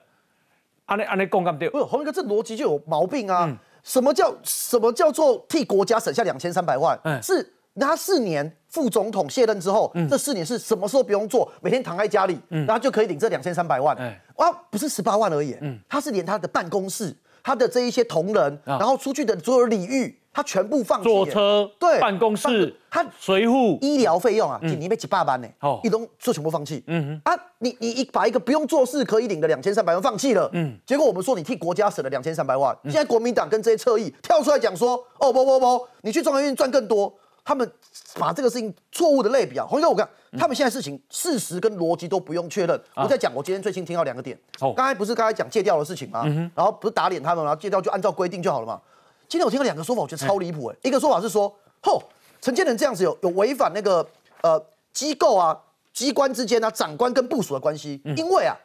安尼安内共干对，不是洪哥，这逻辑就有毛病啊！什么叫什么叫做替国家省下两千三百万？是他四年副总统卸任之后，这四年是什么时候不用做，每天躺在家里，然后就可以领这两千三百万？哇，不是十八万而已。他是连他的办公室、他的这一些同仁，然后出去的所有礼遇。他全部放弃坐车，对，办公室，他随护，医疗费用啊，几年被几百万呢？哦，一东就全部放弃。嗯哼，啊，你你一把一个不用做事可以领的两千三百万放弃了。嗯，结果我们说你替国家省了两千三百万，现在国民党跟这些侧翼跳出来讲说，哦不不不，你去中央院赚更多。他们把这个事情错误的类比啊，洪哥，我看他们现在事情事实跟逻辑都不用确认。我在讲，我今天最新听到两个点。哦，刚才不是刚才讲戒掉的事情吗？然后不是打脸他们吗？借调就按照规定就好了嘛。今天我听到两个说法，我觉得超离谱哎。一个说法是说，吼，陈建仁这样子有有违反那个呃机构啊机关之间啊长官跟部署的关系，因为啊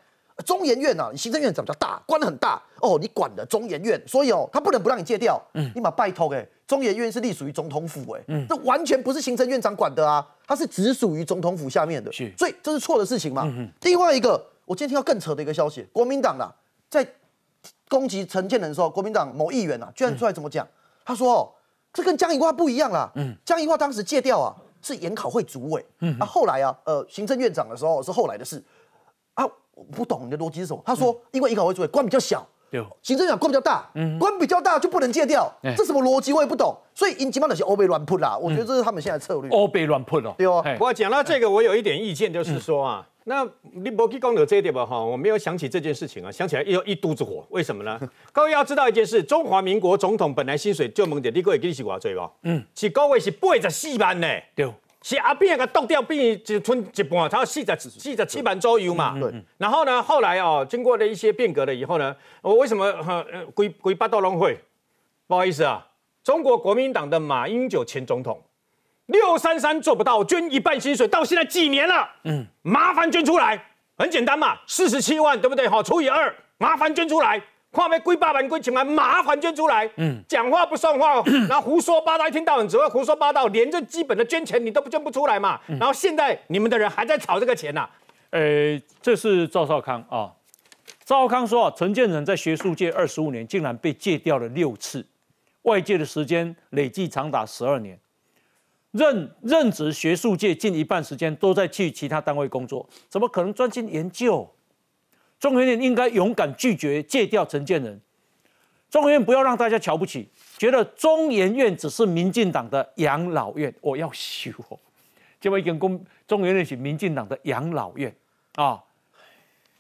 中研院啊行政院长比较大，官很大哦，你管的中研院，所以哦他不能不让你戒掉。嗯，你把拜托哎，中研院是隶属于总统府哎，嗯，这完全不是行政院长管的啊，它是直属于总统府下面的，所以这是错的事情嘛。另外一个，我今天听到更扯的一个消息，国民党啊在。攻击陈建仁的时候，国民党某议员啊，居然出来怎么讲？他说：“哦，这跟江宜桦不一样啦。嗯，江宜桦当时借调啊，是研考会主委。嗯，啊，后来啊，呃，行政院长的时候是后来的事。啊，我不懂你的逻辑是什么？他说，因为研考会主委官比较小，行政长官比较大，嗯，官比较大就不能戒掉，这什么逻辑我也不懂。所以因基本那些欧贝乱喷啦，我觉得这是他们现在策略。欧贝乱喷哦，对哦。不过讲到这个，我有一点意见，就是说啊。那你不去讲到这一点吧哈，我没有想起这件事情啊，想起来又一肚子火，为什么呢？各位要知道一件事，中华民国总统本来薪水就猛点，你各位给你是偌济不？嗯，是各位是八十四万呢，对，是阿扁个冻掉，变只吞一半，他四十四十七万左右嘛。对，然后呢，后来哦，经过了一些变革了以后呢，我为什么哈归归八道龙会？不好意思啊，中国国民党的马英九前总统。六三三做不到，捐一半薪水，到现在几年了？嗯，麻烦捐出来，很简单嘛，四十七万，对不对？好，除以二，麻烦捐出来。跨没归八万归钱来，麻烦捐出来。嗯，讲话不算话，然后胡说八道，一天到晚只会胡说八道，连这基本的捐钱你都不捐不出来嘛。然后现在你们的人还在炒这个钱呐？呃，这是赵少康啊。赵少康说啊，陈建仁在学术界二十五年，竟然被戒掉了六次，外界的时间累计长达十二年。任任职学术界近一半时间都在去其他单位工作，怎么可能专心研究？中研院应该勇敢拒绝借调陈建仁。中研院不要让大家瞧不起，觉得中研院只是民进党的养老院。我要修，这位员工中研院是民进党的养老院啊！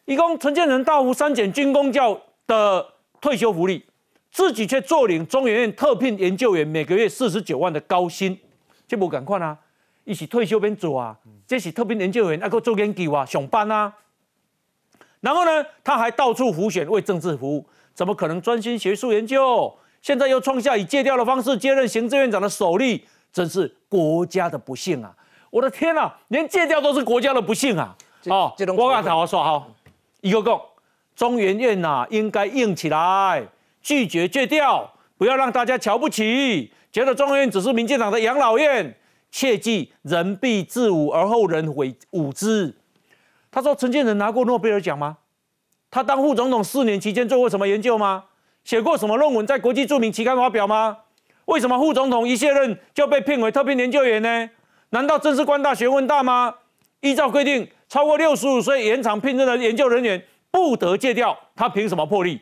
一共陈建仁大幅删减军工教的退休福利，自己却坐领中研院特聘研究员每个月四十九万的高薪。这不赶快啊！一起退休边做啊，这是特别研究员，那个做研究啊，上班啊。然后呢，他还到处浮选为政治服务，怎么可能专心学术研究？现在又创下以借调的方式接任行政院长的首例，真是国家的不幸啊！我的天啊，连借调都是国家的不幸啊！哦，我刚才我说好，一个共中研院呐，应该硬起来，拒绝借调，不要让大家瞧不起，觉得中研院只是民进党的养老院。切记人必自侮而后人为侮之。他说陈建仁拿过诺贝尔奖吗？他当副总统四年期间做过什么研究吗？写过什么论文在国际著名期刊发表吗？为什么副总统一卸任就被聘为特聘研究员呢？难道真是官大学问大吗？依照规定，超过六十五岁延长聘任的研究人员不得借调，他凭什么破例？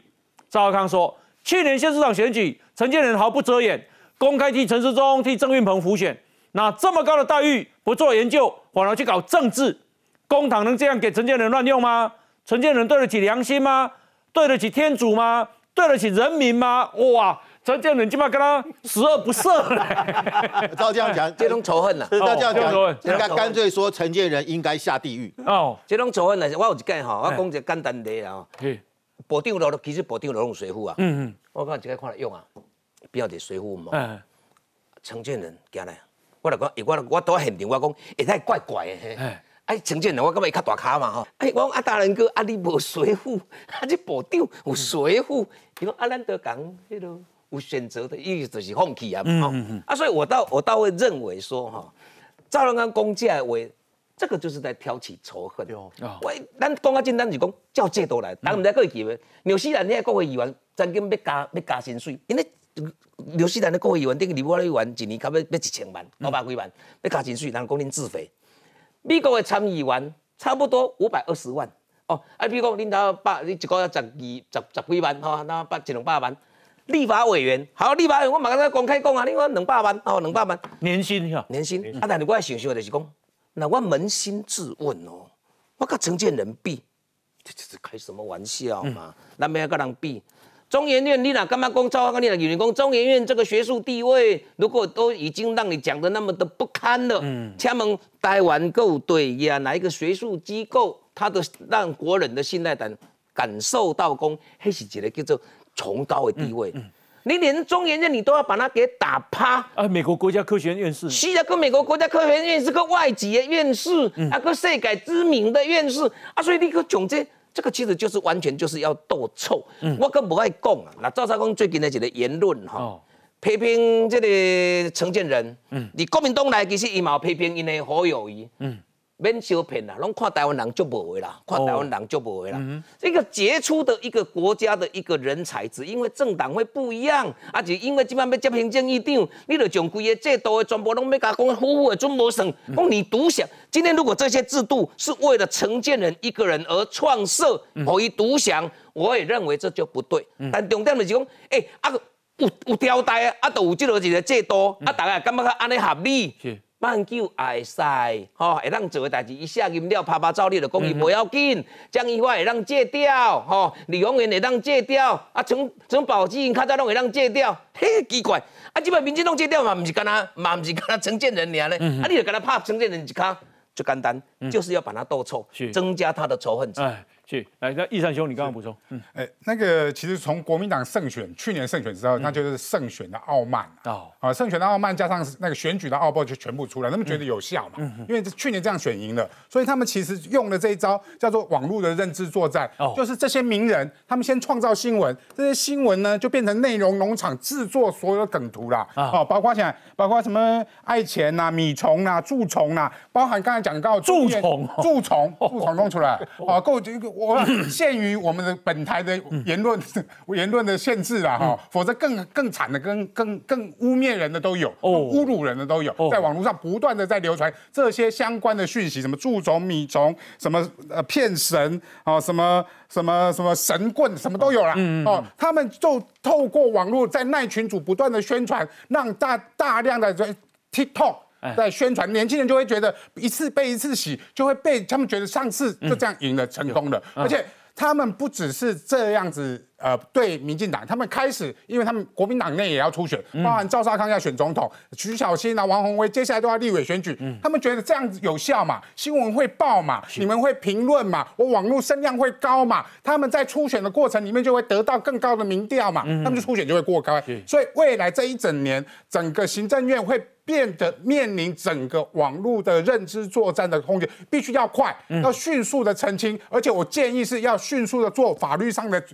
赵少康说，去年县市长选举，陈建仁毫不遮掩，公开替陈世忠、替郑运鹏辅选，那这么高的待遇不做研究，反而去搞政治，公堂能这样给陈建仁乱用吗？陈建仁对得起良心吗？对得起天主吗？对得起人民吗？哇！陈建仁起码跟他十恶不赦嘞。照这样讲，这种仇恨呐，照这样讲，应该干脆说陈建仁应该下地狱。哦，这种仇恨呢，我有一件哈，我讲一个简单的啊。部长落，其实部长落用水壶啊。嗯嗯。我讲一个看来用啊，不要得水壶嘛。嗯。陈建仁，进来，我来讲，我我到现场，我讲，会太怪怪的。哎。哎，陈建仁，我感觉伊较大咖嘛吼。哎，我讲啊，大人哥，啊你无水壶，啊这部长有水壶，伊讲啊，咱都讲迄个。有选择的意思就是放弃啊！嗯嗯嗯啊，所以我倒我倒会认为说哈，赵仁安公价为这个就是在挑起仇恨。喂，咱讲啊简单就讲叫制度来，但唔知各会记未？纽西兰遐国会议员曾经要加要加薪水，因为纽西兰的国会议员顶个离我议员一年差不多要一千万、五百几万，要加薪水，人讲恁自费。美国的参议员差不多五百二十万。哦，啊，比如讲恁头百，你一个月十二十十几万吼，那百一两百万。立法委员，好，立法委员，我马上在公开讲啊，你讲两百万，哦，两百万，年薪哈，年薪，啊，但是我要想想就是讲，那我扪心自问哦，我跟陈建仁比，这这是开什么玩笑嘛？咱没要跟人比，中研院，你哪干嘛讲赵刚？你哪有人工中研院这个学术地位，如果都已经让你讲的那么的不堪了，嗯，他们台湾够对呀？哪一个学术机构，他的让国人的信赖感感受到公，还是一个叫做。崇高的地位，嗯你连中研院你都要把它给打趴啊！美国国家科学院院士，是啊，跟美国国家科学院院士，个外籍的院士，啊，个世界知名的院士啊，所以你个总这这个其实就是完全就是要斗臭。我更不爱讲啊。那赵少康最近的一个言论哈，批评这个陈建仁，嗯，你国民党来其实伊嘛批评因的好友谊，嗯。免小骗啦，拢看台湾人就无为啦，看台湾人就无为啦。这个杰出的一个国家的一个人才，只因为政党会不一样，啊，就因为今晚要接行政院长，你就将规个制度的全部拢要甲讲服务的准无算。讲你独享，今天如果这些制度是为了承建人一个人而创设，可以独享，我也认为这就不对。但重点就是讲，哎，啊，有有条带啊，啊，都有这个一个制度，啊，大家感觉安尼合理。慢救爱塞，吼，会当做的代志，一下饮料啪啪照，你就讲伊不要紧。江一花会当戒掉，吼，李永元会当戒掉，啊，从从保基因卡在拢会当戒掉，嘿，奇怪，啊，即摆民进党戒掉嘛，毋是干那，嘛毋是干那承建人尔呢，啊，你就干那拍承建人一卡，就简单，就是要把他斗臭，增加他的仇恨值。去来，那易山兄，你刚刚补充，嗯，哎，那个其实从国民党胜选，去年胜选之后，那就是胜选的傲慢哦，啊，胜选的傲慢加上那个选举的傲暴就全部出来，他们觉得有效嘛，因为去年这样选赢了，所以他们其实用了这一招叫做网络的认知作战，哦，就是这些名人，他们先创造新闻，这些新闻呢就变成内容农场制作所有的梗图啦，哦，包括像包括什么爱钱呐、米虫呐、蛀虫呐，包含刚才讲到蛀虫、蛀虫、蛀虫弄出来，哦，够这个。我限于我们的本台的言论 言论的限制啦，哈，否则更更惨的、更更更污蔑人的都有，哦。侮辱人的都有，在网络上不断的在流传这些相关的讯息，什么蛀虫、米虫，什么呃骗神啊，什么什么什么神棍，什么都有了，哦，他们就透过网络在耐群主不断的宣传，让大大量的在 TikTok。在宣传，年轻人就会觉得一次被一次洗，就会被他们觉得上次就这样赢了，成功了。而且他们不只是这样子呃，对民进党，他们开始，因为他们国民党内也要出选，包含赵少康要选总统，徐小新啊、王宏威，接下来都要立委选举，他们觉得这样子有效嘛，新闻会报嘛，你们会评论嘛，我网络声量会高嘛，他们在初选的过程里面就会得到更高的民调嘛，他们就初选就会过高，所以未来这一整年，整个行政院会变得面临整个网络的认知作战的空间，必须要快，要迅速的澄清，而且我建议是要迅速的做法律上的。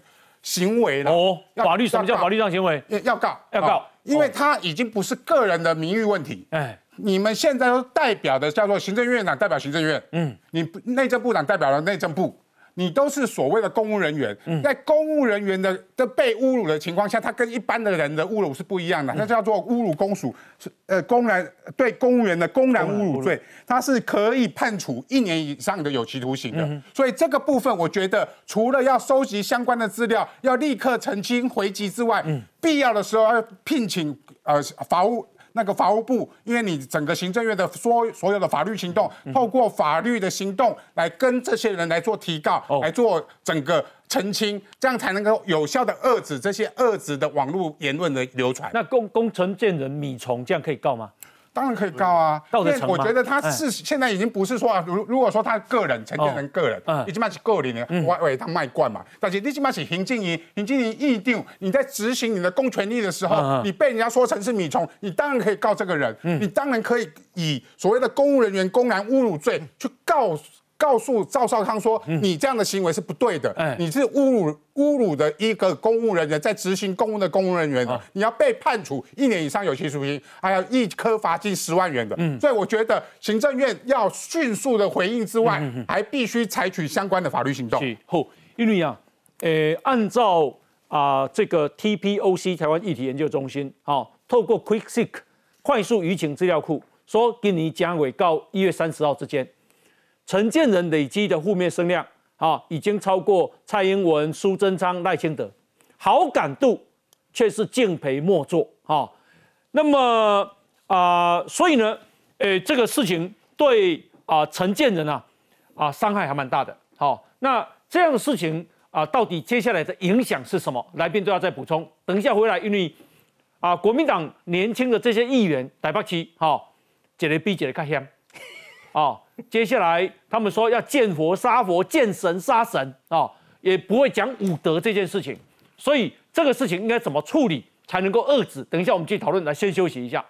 行为了哦，法律什么叫法律上行为？要告，要告，因为他已经不是个人的名誉问题。哎，你们现在都代表的叫做行政院长代表行政院，嗯，你内政部长代表了内政部。你都是所谓的公务人员，在公务人员的的被侮辱的情况下，他跟一般的人的侮辱是不一样的，那叫做侮辱公署，是呃公然对公务员的公然侮辱罪，他是可以判处一年以上的有期徒刑的。所以这个部分，我觉得除了要收集相关的资料，要立刻澄清回击之外，必要的时候要聘请呃法务。那个法务部，因为你整个行政院的所所有的法律行动，透过法律的行动来跟这些人来做提告，来做整个澄清，这样才能够有效的遏制这些遏制的网络言论的流传。那工工程建人米虫这样可以告吗？当然可以告啊，因为我觉得他是现在已经不是说啊，如如果说他个人陈建仁个人，你起码是个人的，我为他卖冠嘛。但是你起码是行经营，行经营一定你在执行你的公权力的时候，你被人家说成是米虫，你当然可以告这个人，你当然可以以所谓的公务人员公然侮辱罪去告。告诉赵少康说：“你这样的行为是不对的，你是侮辱侮辱的一个公务人员，在执行公务的公务人员，你要被判处一年以上有期徒刑，还有一颗罚金十万元的。所以我觉得行政院要迅速的回应之外，还必须采取相关的法律行动。后，因为啊，呃，按照啊这个 TPOC 台湾议题研究中心，好，透过 QuickSeek 快速舆情资料库，说给你将尾到一月三十号之间。”陈建仁累积的负面声量啊，已经超过蔡英文、苏贞昌、赖清德，好感度却是敬陪末座啊。那么啊，所以呢，诶，这个事情对啊陈建仁啊啊伤害还蛮大的。好，那这样的事情啊，到底接下来的影响是什么？来宾都要再补充。等一下回来，因为啊，国民党年轻的这些议员台北市，好，一个比一个较香。啊，接下来他们说要见佛杀佛，见神杀神啊，也不会讲武德这件事情，所以这个事情应该怎么处理才能够遏制？等一下我们继续讨论，来先休息一下。